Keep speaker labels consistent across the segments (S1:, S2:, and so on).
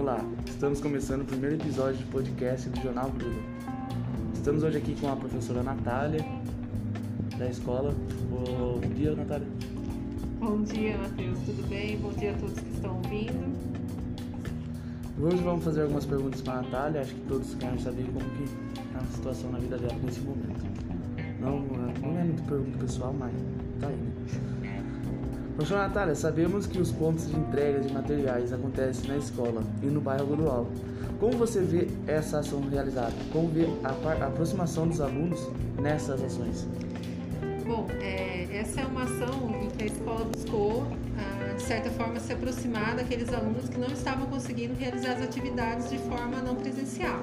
S1: Olá, estamos começando o primeiro episódio do podcast do Jornal Bruno. Estamos hoje aqui com a professora Natália, da escola. Bom dia, Natália.
S2: Bom dia, Matheus, tudo bem? Bom dia a todos que estão ouvindo.
S1: Hoje vamos fazer algumas perguntas para a Natália, acho que todos querem saber como que tá a situação na vida dela nesse momento. Não, não é muito pergunta pessoal, mas tá aí, né? Professora Natália, sabemos que os pontos de entrega de materiais acontecem na escola e no bairro Gorual. Como você vê essa ação realizada? Como vê a, a aproximação dos alunos nessas ações?
S2: Bom, é, essa é uma ação em que a escola buscou, ah, de certa forma, se aproximar daqueles alunos que não estavam conseguindo realizar as atividades de forma não presencial.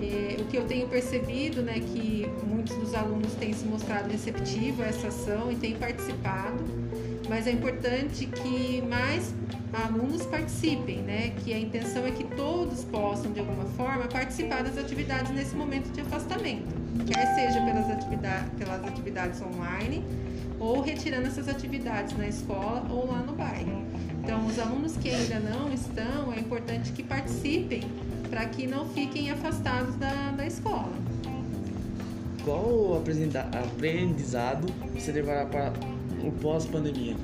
S2: É, o que eu tenho percebido, né, que muitos dos alunos têm se mostrado receptivos a essa ação e têm participado mas é importante que mais alunos participem, né? Que a intenção é que todos possam, de alguma forma, participar das atividades nesse momento de afastamento, quer seja pelas atividades, pelas atividades online ou retirando essas atividades na escola ou lá no bairro. Então, os alunos que ainda não estão, é importante que participem para que não fiquem afastados da, da escola.
S1: Qual aprendizado você levará para o pós-pandemia?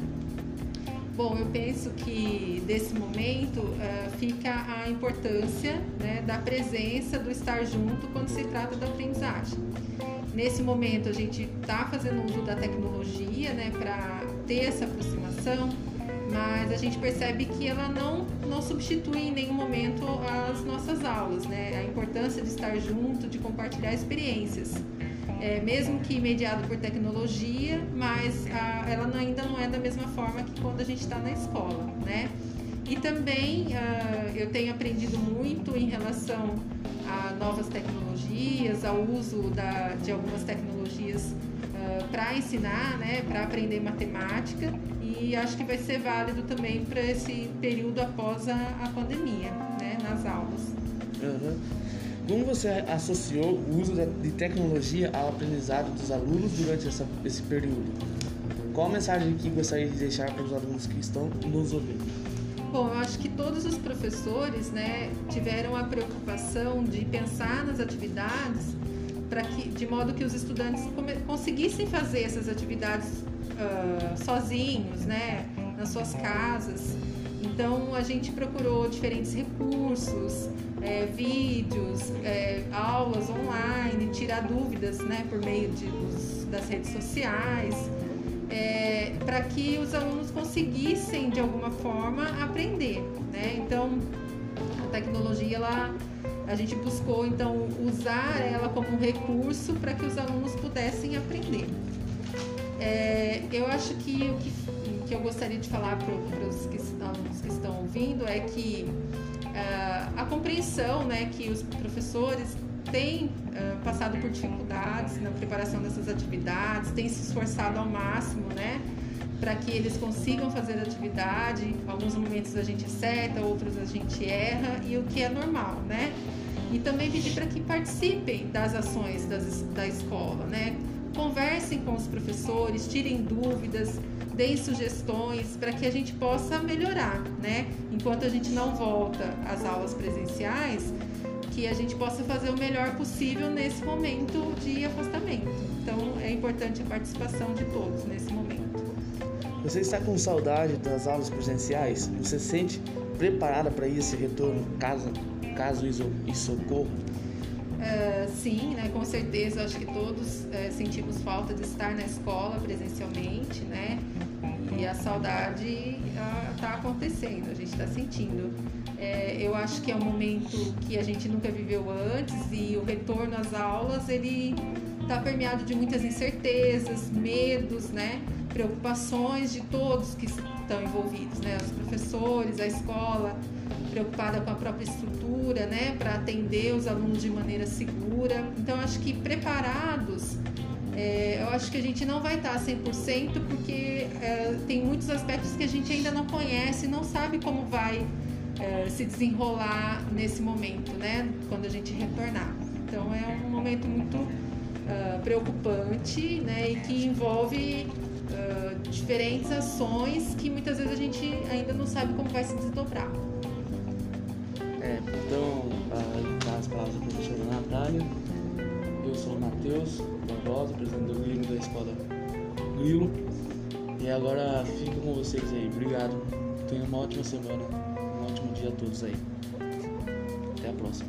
S2: Bom, eu penso que desse momento uh, fica a importância né, da presença, do estar junto quando se trata da aprendizagem. Nesse momento a gente está fazendo uso da tecnologia né, para ter essa aproximação, mas a gente percebe que ela não, não substitui em nenhum momento as nossas aulas, né? A importância de estar junto, de compartilhar experiências é, mesmo que mediado por tecnologia, mas a, ela ainda não é da mesma forma que quando a gente está na escola, né? E também uh, eu tenho aprendido muito em relação a novas tecnologias, ao uso da, de algumas tecnologias uh, para ensinar, né, para aprender matemática e acho que vai ser válido também para esse período após a, a pandemia, né, nas aulas.
S1: Uhum. Como você associou o uso de tecnologia ao aprendizado dos alunos durante essa, esse período? Qual a mensagem que gostaria de deixar para os alunos que estão nos ouvindo?
S2: Bom, eu acho que todos os professores né, tiveram a preocupação de pensar nas atividades para que, de modo que os estudantes conseguissem fazer essas atividades uh, sozinhos, né, nas suas casas. Então a gente procurou diferentes recursos, é, vídeos, é, aulas online, tirar dúvidas né, por meio de, dos, das redes sociais, é, para que os alunos conseguissem de alguma forma aprender. Né? Então a tecnologia ela, a gente buscou então usar ela como um recurso para que os alunos pudessem aprender. É, eu acho que o que, que eu gostaria de falar para os que, alunos que estão ouvindo é que uh, a compreensão né, que os professores têm uh, passado por dificuldades na preparação dessas atividades, têm se esforçado ao máximo, né? Para que eles consigam fazer a atividade. Alguns momentos a gente acerta, outros a gente erra, e o que é normal, né? E também pedir para que participem das ações das, da escola, né? Conversem com os professores, tirem dúvidas, deem sugestões para que a gente possa melhorar, né? Enquanto a gente não volta às aulas presenciais, que a gente possa fazer o melhor possível nesse momento de afastamento. Então é importante a participação de todos nesse momento.
S1: Você está com saudade das aulas presenciais? Você se sente preparada para esse retorno caso, caso isso ocorra?
S2: Uh, sim, né, com certeza, acho que todos uh, sentimos falta de estar na escola presencialmente, né? E a saudade está acontecendo, a gente está sentindo. É, eu acho que é um momento que a gente nunca viveu antes e o retorno às aulas ele está permeado de muitas incertezas, medos, né? Preocupações de todos que estão envolvidos, né? Os professores, a escola, preocupada com a própria estrutura, né? Para atender os alunos de maneira segura. Então, acho que preparados é, eu acho que a gente não vai estar 100% porque é, tem muitos aspectos que a gente ainda não conhece, não sabe como vai é, se desenrolar nesse momento, né? Quando a gente retornar. Então é um momento muito uh, preocupante, né? E que envolve uh, diferentes ações que muitas vezes a gente ainda não sabe como vai se desdobrar.
S1: Então, as palavras da professora Natália. Eu sou o Matheus Barbosa, presidente do Grilo da escola Grilo. E agora fico com vocês aí. Obrigado. Tenham uma ótima semana. Um ótimo dia a todos aí. Até a próxima.